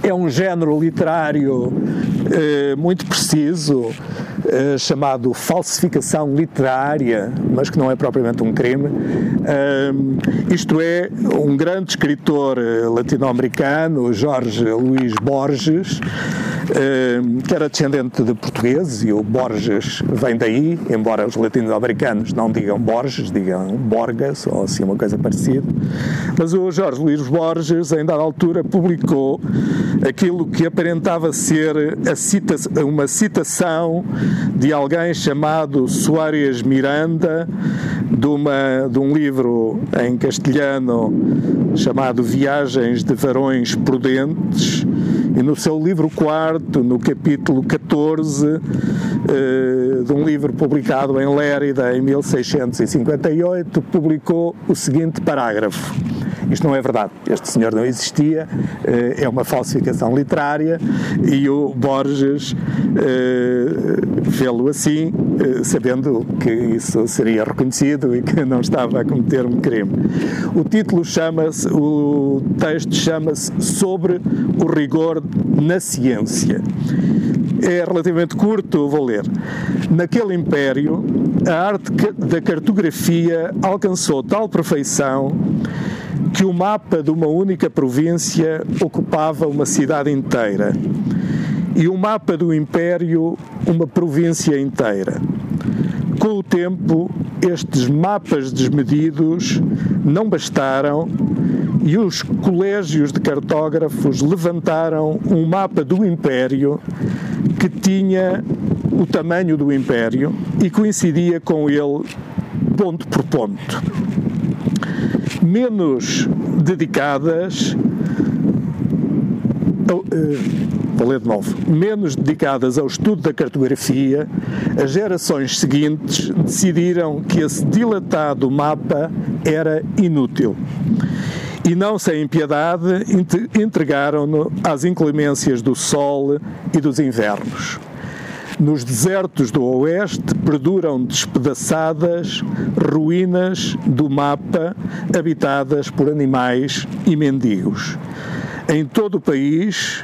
é um género literário muito preciso, uh, chamado falsificação literária, mas que não é propriamente um crime. Uh, isto é, um grande escritor latino-americano, Jorge Luís Borges, que era descendente de portugueses, e o Borges vem daí, embora os latino-americanos não digam Borges, digam Borgas, ou assim uma coisa parecida. Mas o Jorge Luís Borges, em dada altura, publicou aquilo que aparentava ser cita uma citação de alguém chamado Soares Miranda, de, uma, de um livro em castelhano chamado Viagens de Varões Prudentes, e no seu livro quarto, no capítulo 14, eh, de um livro publicado em Lérida em 1658, publicou o seguinte parágrafo. Isto não é verdade. Este senhor não existia, eh, é uma falsificação literária e o Borges fê-lo assim, sabendo que isso seria reconhecido e que não estava a cometer um crime. O título chama-se, o texto chama-se Sobre o rigor na ciência. É relativamente curto, vou ler. Naquele império, a arte da cartografia alcançou tal perfeição que o mapa de uma única província ocupava uma cidade inteira e o mapa do império uma província inteira. Com o tempo, estes mapas desmedidos não bastaram e os colégios de cartógrafos levantaram um mapa do Império que tinha o tamanho do Império e coincidia com ele ponto por ponto. Menos dedicadas. Uh, vou ler de novo, menos dedicadas ao estudo da cartografia, as gerações seguintes decidiram que esse dilatado mapa era inútil e não sem piedade entregaram-no às inclemências do sol e dos invernos. Nos desertos do oeste perduram despedaçadas ruínas do mapa habitadas por animais e mendigos. Em todo o país,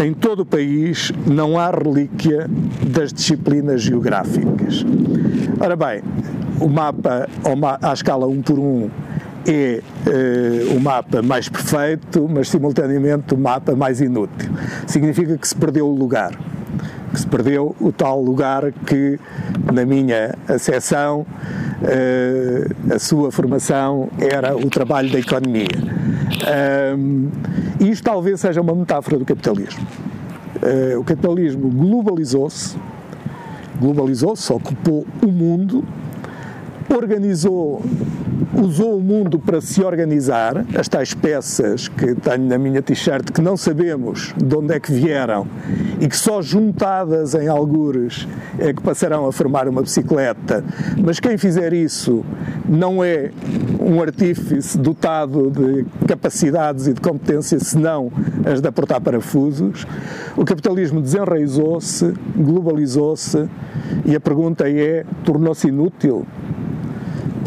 em todo o país não há relíquia das disciplinas geográficas. Ora bem, o mapa à escala 1 por 1 é uh, o mapa mais perfeito, mas simultaneamente o mapa mais inútil. Significa que se perdeu o lugar, que se perdeu o tal lugar que, na minha acessão, uh, a sua formação era o trabalho da economia. Um, isto talvez seja uma metáfora do capitalismo. Uh, o capitalismo globalizou-se, globalizou-se, ocupou o mundo organizou, usou o mundo para se organizar, as tais peças que tenho na minha t-shirt que não sabemos de onde é que vieram e que só juntadas em algures é que passarão a formar uma bicicleta, mas quem fizer isso não é um artífice dotado de capacidades e de competência, senão as de aportar parafusos. O capitalismo desenraizou-se, globalizou-se e a pergunta é: tornou-se inútil?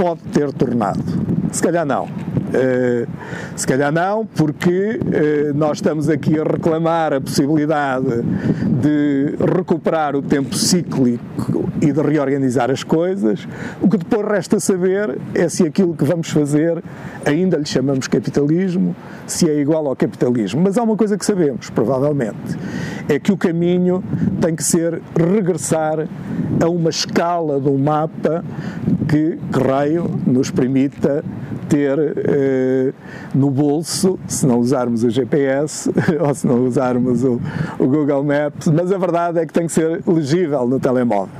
Pode ter tornado. Se calhar não. Uh, se calhar não, porque uh, nós estamos aqui a reclamar a possibilidade de recuperar o tempo cíclico e de reorganizar as coisas. O que depois resta saber é se aquilo que vamos fazer ainda lhe chamamos capitalismo, se é igual ao capitalismo. Mas há uma coisa que sabemos, provavelmente, é que o caminho tem que ser regressar a uma escala de um mapa que, que raio nos permita ter eh, no bolso, se não usarmos o GPS ou se não usarmos o, o, Google Maps, mas a verdade é que tem que ser legível no telemóvel.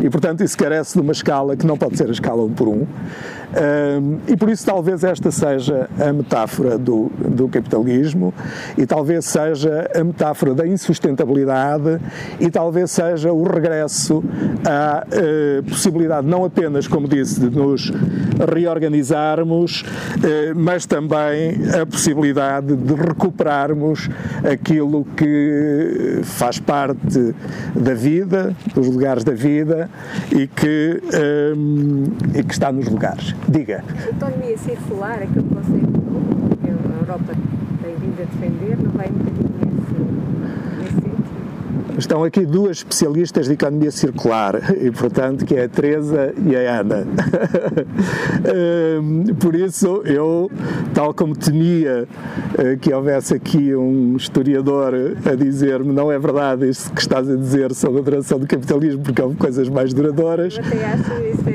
E, portanto, isso carece de uma escala que não pode ser a escala 1 por 1. E por isso talvez esta seja a metáfora do, do capitalismo e talvez seja a metáfora da insustentabilidade e talvez seja o regresso à uh, possibilidade não apenas, como disse, de nos reorganizarmos, uh, mas também a possibilidade de recuperarmos aquilo que faz parte da vida, dos lugares da vida e que, e que está nos lugares. Diga. A economia circular, aquele conceito que a Europa tem vindo a defender, não vai um bocadinho nesse, nesse sentido? estão aqui duas especialistas de economia circular, e portanto, que é a Teresa e a Ana. Por isso, eu, tal como temia eh, que houvesse aqui um historiador a dizer-me não é verdade isso que estás a dizer sobre a duração do capitalismo, porque houve coisas mais duradouras. Eu até acho, isso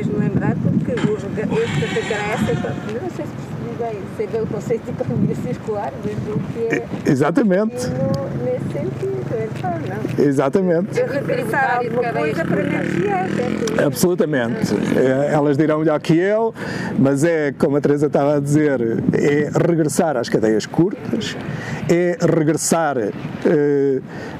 atacará eu não sei se bem, sei bem o conceito de economia circular, mas o que é. Exatamente. No, nesse sentido, então, não. Exatamente. Eu regressar alguma coisa para energia. É Absolutamente. É, elas dirão melhor que eu, mas é, como a Teresa estava a dizer, é regressar às cadeias curtas, é regressar uh,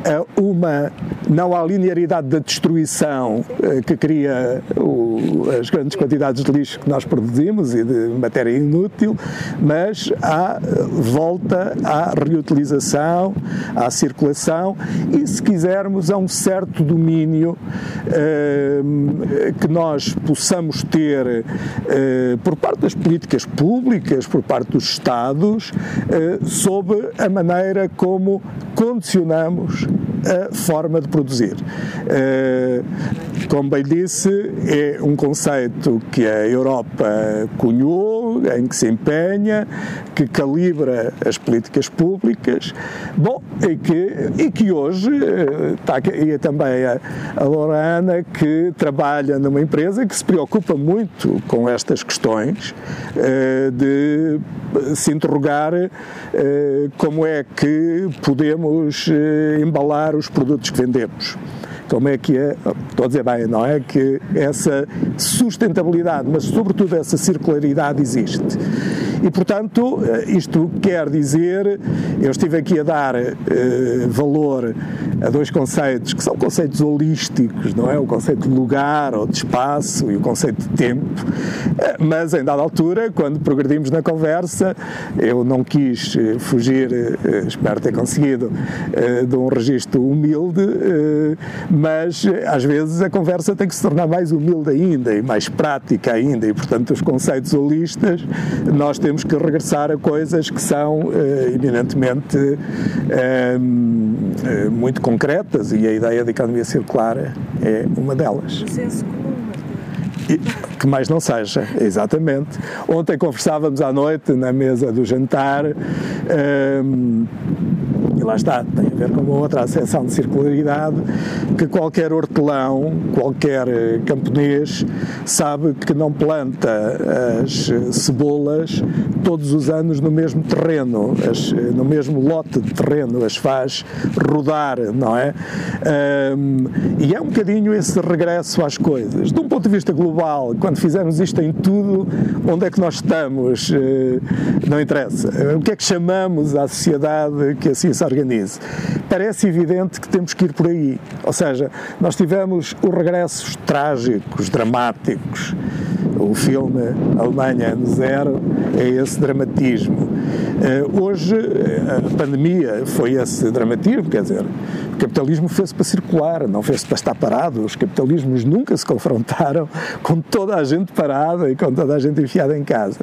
a uma, não à linearidade da destruição uh, que cria o, as grandes quantidades de lixo que nós produzimos e de matéria inútil, mas há volta à reutilização, à circulação e, se quisermos, a um certo domínio eh, que nós possamos ter eh, por parte das políticas públicas, por parte dos Estados, eh, sobre a maneira como condicionamos a forma de produzir. Como bem disse, é um conceito que a Europa cunhou, em que se empenha, que calibra as políticas públicas, bom, e que, e que hoje está aqui é também a, a Lorana, que trabalha numa empresa que se preocupa muito com estas questões, eh, de se interrogar eh, como é que podemos eh, embalar os produtos que vendemos como é que é, estou a dizer bem, não é? Que essa sustentabilidade, mas sobretudo essa circularidade existe. E, portanto, eh, isto quer dizer, eu estive aqui a dar eh, valor a dois conceitos que são conceitos holísticos, não é? O conceito de lugar ou de espaço e o conceito de tempo, eh, mas em dada altura, quando progredimos na conversa, eu não quis fugir, espero ter conseguido, de um registro humilde, mas às vezes a conversa tem que se tornar mais humilde ainda e mais prática ainda, e portanto os conceitos holistas nós temos que regressar a coisas que são eh, eminentemente eh, eh, muito concretas e a ideia de economia circular é uma delas. Comum. E, que mais não seja, exatamente. Ontem conversávamos à noite na mesa do jantar lá está, tem a ver com uma outra acessão de circularidade, que qualquer hortelão, qualquer eh, camponês sabe que não planta as cebolas todos os anos no mesmo terreno, as, eh, no mesmo lote de terreno, as faz rodar, não é? Um, e é um bocadinho esse regresso às coisas. De um ponto de vista global, quando fizermos isto em tudo, onde é que nós estamos? Não interessa. O que é que chamamos à sociedade que assim se organize. Parece evidente que temos que ir por aí. Ou seja, nós tivemos os regressos trágicos, dramáticos. O filme Alemanha Ano Zero é esse dramatismo. Eh, hoje, a pandemia foi esse dramatismo, quer dizer, o capitalismo fez-se para circular, não fez-se para estar parado. Os capitalismos nunca se confrontaram com toda a gente parada e com toda a gente enfiada em casa.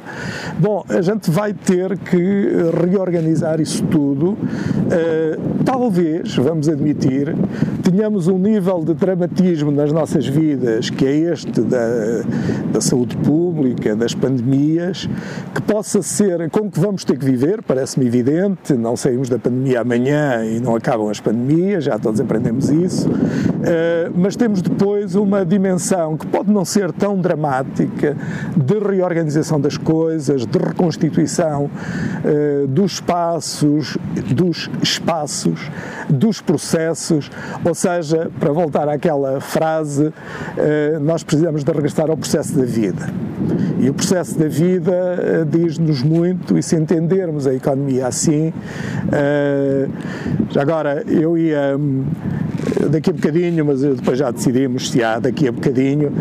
Bom, a gente vai ter que reorganizar isso tudo. Uh, talvez, vamos admitir, tenhamos um nível de dramatismo nas nossas vidas, que é este da, da saúde pública, das pandemias, que possa ser com que vamos ter que viver, parece-me evidente, não saímos da pandemia amanhã e não acabam as pandemias já todos aprendemos isso, eh, mas temos depois uma dimensão que pode não ser tão dramática de reorganização das coisas, de reconstituição eh, dos espaços, dos espaços, dos processos, ou seja, para voltar àquela frase, eh, nós precisamos de regressar ao processo da vida. E o processo da vida diz-nos muito, e se entendermos a economia assim, já agora eu ia um, daqui a bocadinho, mas depois já decidimos se há daqui a bocadinho.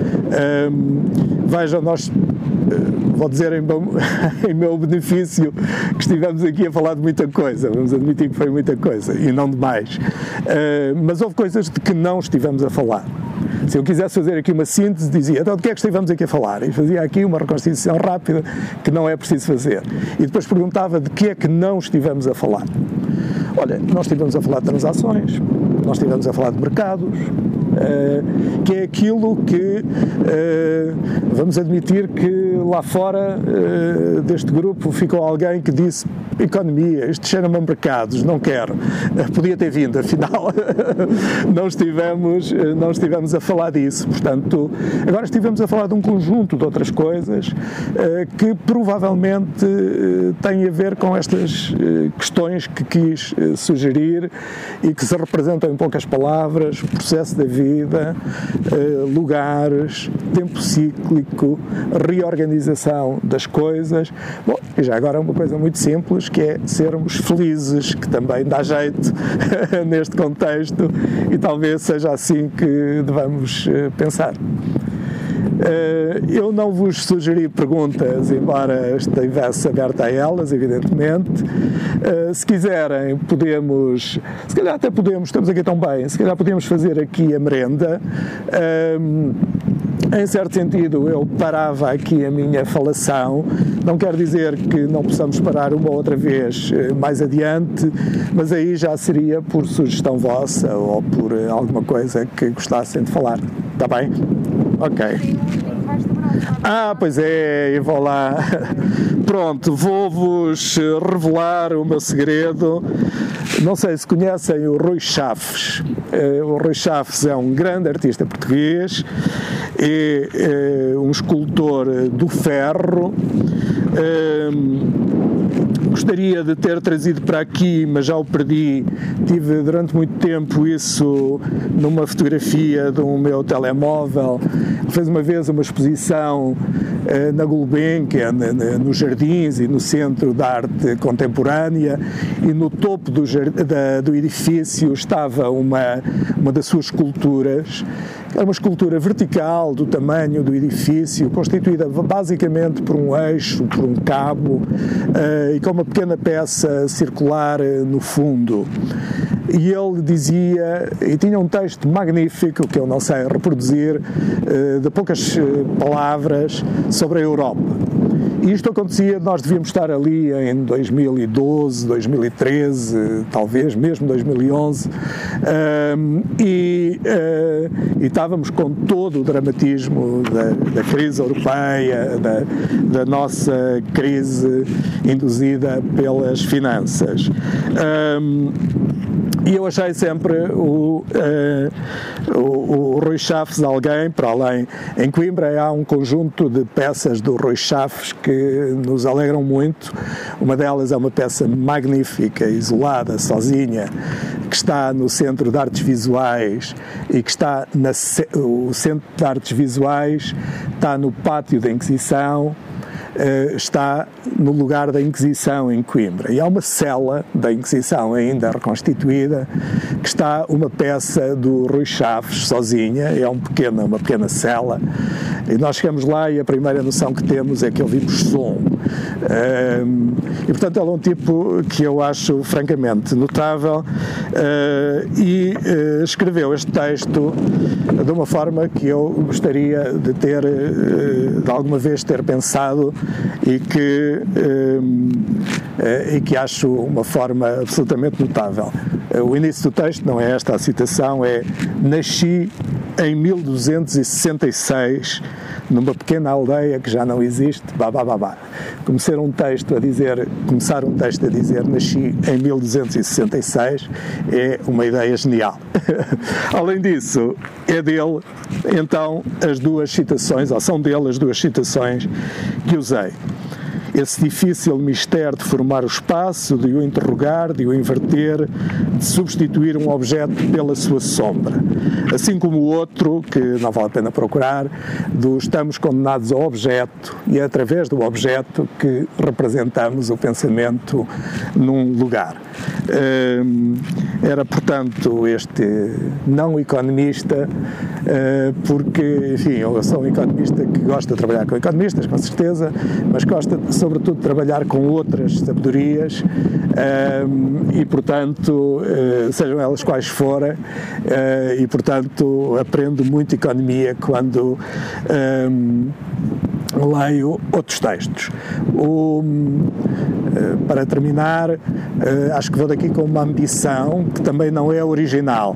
Vejam, nós eh, vou dizer em meu, em meu, benefício que estivemos aqui a falar de muita coisa, vamos admitir que foi muita coisa e não demais. Uh, mas houve coisas de que não estivemos a falar. Se eu quisesse fazer aqui uma síntese, dizia, então de que é que estivemos aqui a falar? E fazia aqui uma reconstituição rápida que não é preciso fazer. E depois perguntava de que é que não estivemos a falar. Olha, nós estivemos a falar de transações, nós estivemos a falar de mercados, uh, que é aquilo que uh, vamos admitir que lá fora uh, deste grupo ficou alguém que disse economia, isto cheira-me a mercados, não quero. Podia ter vindo, afinal não estivemos, não estivemos a falar disso. Portanto, agora estivemos a falar de um conjunto de outras coisas que provavelmente têm a ver com estas questões que quis sugerir e que se representam em poucas palavras, processo da vida, lugares, tempo cíclico, reorganização das coisas. Bom, e já agora uma coisa muito simples, que é sermos felizes, que também dá jeito neste contexto e talvez seja assim que devamos eh, pensar. Eh, eu não vos sugeri perguntas, embora estivesse aberta a elas, evidentemente. Eh, se quiserem, podemos, se calhar até podemos, estamos aqui tão bem, se calhar podemos fazer aqui a merenda. Em certo sentido, eu parava aqui a minha falação. Não quer dizer que não possamos parar uma outra vez eh, mais adiante, mas aí já seria por sugestão vossa ou por eh, alguma coisa que gostassem de falar. Está bem? Ok. Ah, pois é, eu vou lá. Pronto, vou-vos revelar o meu segredo. Não sei se conhecem o Rui Chaves. Eh, o Rui Chaves é um grande artista português é, é um escultor do ferro. Gostaria de ter trazido para aqui, mas já o perdi. Tive durante muito tempo isso numa fotografia do meu telemóvel. Fez uma vez uma exposição eh, na Gulbenkian, nos jardins e no Centro de Arte Contemporânea, e no topo do, da, do edifício estava uma, uma das suas esculturas é uma escultura vertical do tamanho do edifício, constituída basicamente por um eixo, por um cabo uh, e com uma pequena peça circular uh, no fundo. E ele dizia, e tinha um texto magnífico que eu não sei reproduzir, uh, de poucas palavras, sobre a Europa. Isto acontecia, nós devíamos estar ali em 2012, 2013, talvez mesmo 2011, um, e, uh, e, estávamos com todo o dramatismo da, da crise europeia, da, da, nossa crise induzida pelas finanças. Um, e eu achei sempre o, uh, o, o Rui Chaves alguém, para além. Em Coimbra há um conjunto de peças do Rui Chaves que nos alegram muito. Uma delas é uma peça magnífica, isolada, sozinha, que está no Centro de Artes Visuais e que está na, o Centro de Artes Visuais está no Pátio da Inquisição está no lugar da Inquisição em Coimbra. E há uma cela da Inquisição ainda reconstituída, que está uma peça do Rui Chaves, sozinha, é um pequena, uma pequena cela, e nós chegamos lá e a primeira noção que temos é que ouvimos som. Uh, e portanto ele é um tipo que eu acho francamente notável uh, e escreveu este texto de uma forma que eu gostaria de ter, de alguma vez ter pensado e que, e que acho uma forma absolutamente notável. O início do texto não é esta a citação, é Nasci em 1266 numa pequena aldeia que já não existe, babá. Começar um texto a dizer, começar um texto a dizer nasci em 1266 é uma ideia genial. Além disso, é dele então as duas citações, ou são dele as duas citações que usei esse difícil mistério de formar o espaço, de o interrogar, de o inverter, de substituir um objeto pela sua sombra. Assim como o outro, que não vale a pena procurar, do estamos condenados ao objeto e é através do objeto que representamos o pensamento num lugar. Era, portanto, este não economista, hum, porque, enfim, eu sou um economista que gosta de trabalhar com economistas, com certeza, mas gosta, sobretudo, de trabalhar com outras sabedorias e, portanto, sejam elas quais forem, e, portanto, aprendo muito economia quando leio outros textos. O, eh, para terminar, eh, acho que vou daqui com uma ambição que também não é original.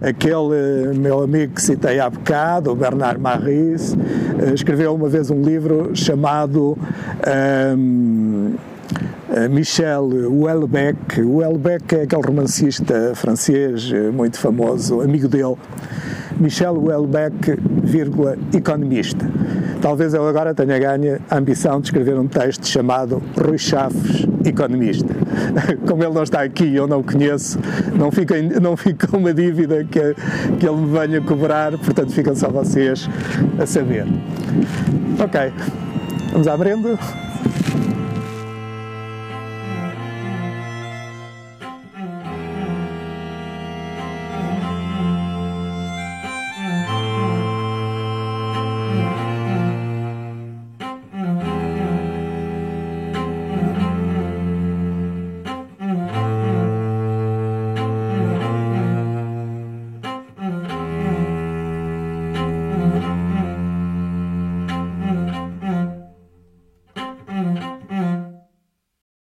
Aquele meu amigo que citei há bocado, o Bernard Maris, eh, escreveu uma vez um livro chamado um, Michel Houellebecq. Houellebecq é aquele romancista francês muito famoso, amigo dele. Michel Houellebecq, vírgula, economista. Talvez eu agora tenha ganho a ambição de escrever um texto chamado Rui Chaves, economista. Como ele não está aqui e eu não o conheço, não fica, não fica uma dívida que, que ele me venha cobrar, portanto ficam só vocês a saber. Ok, vamos à merenda?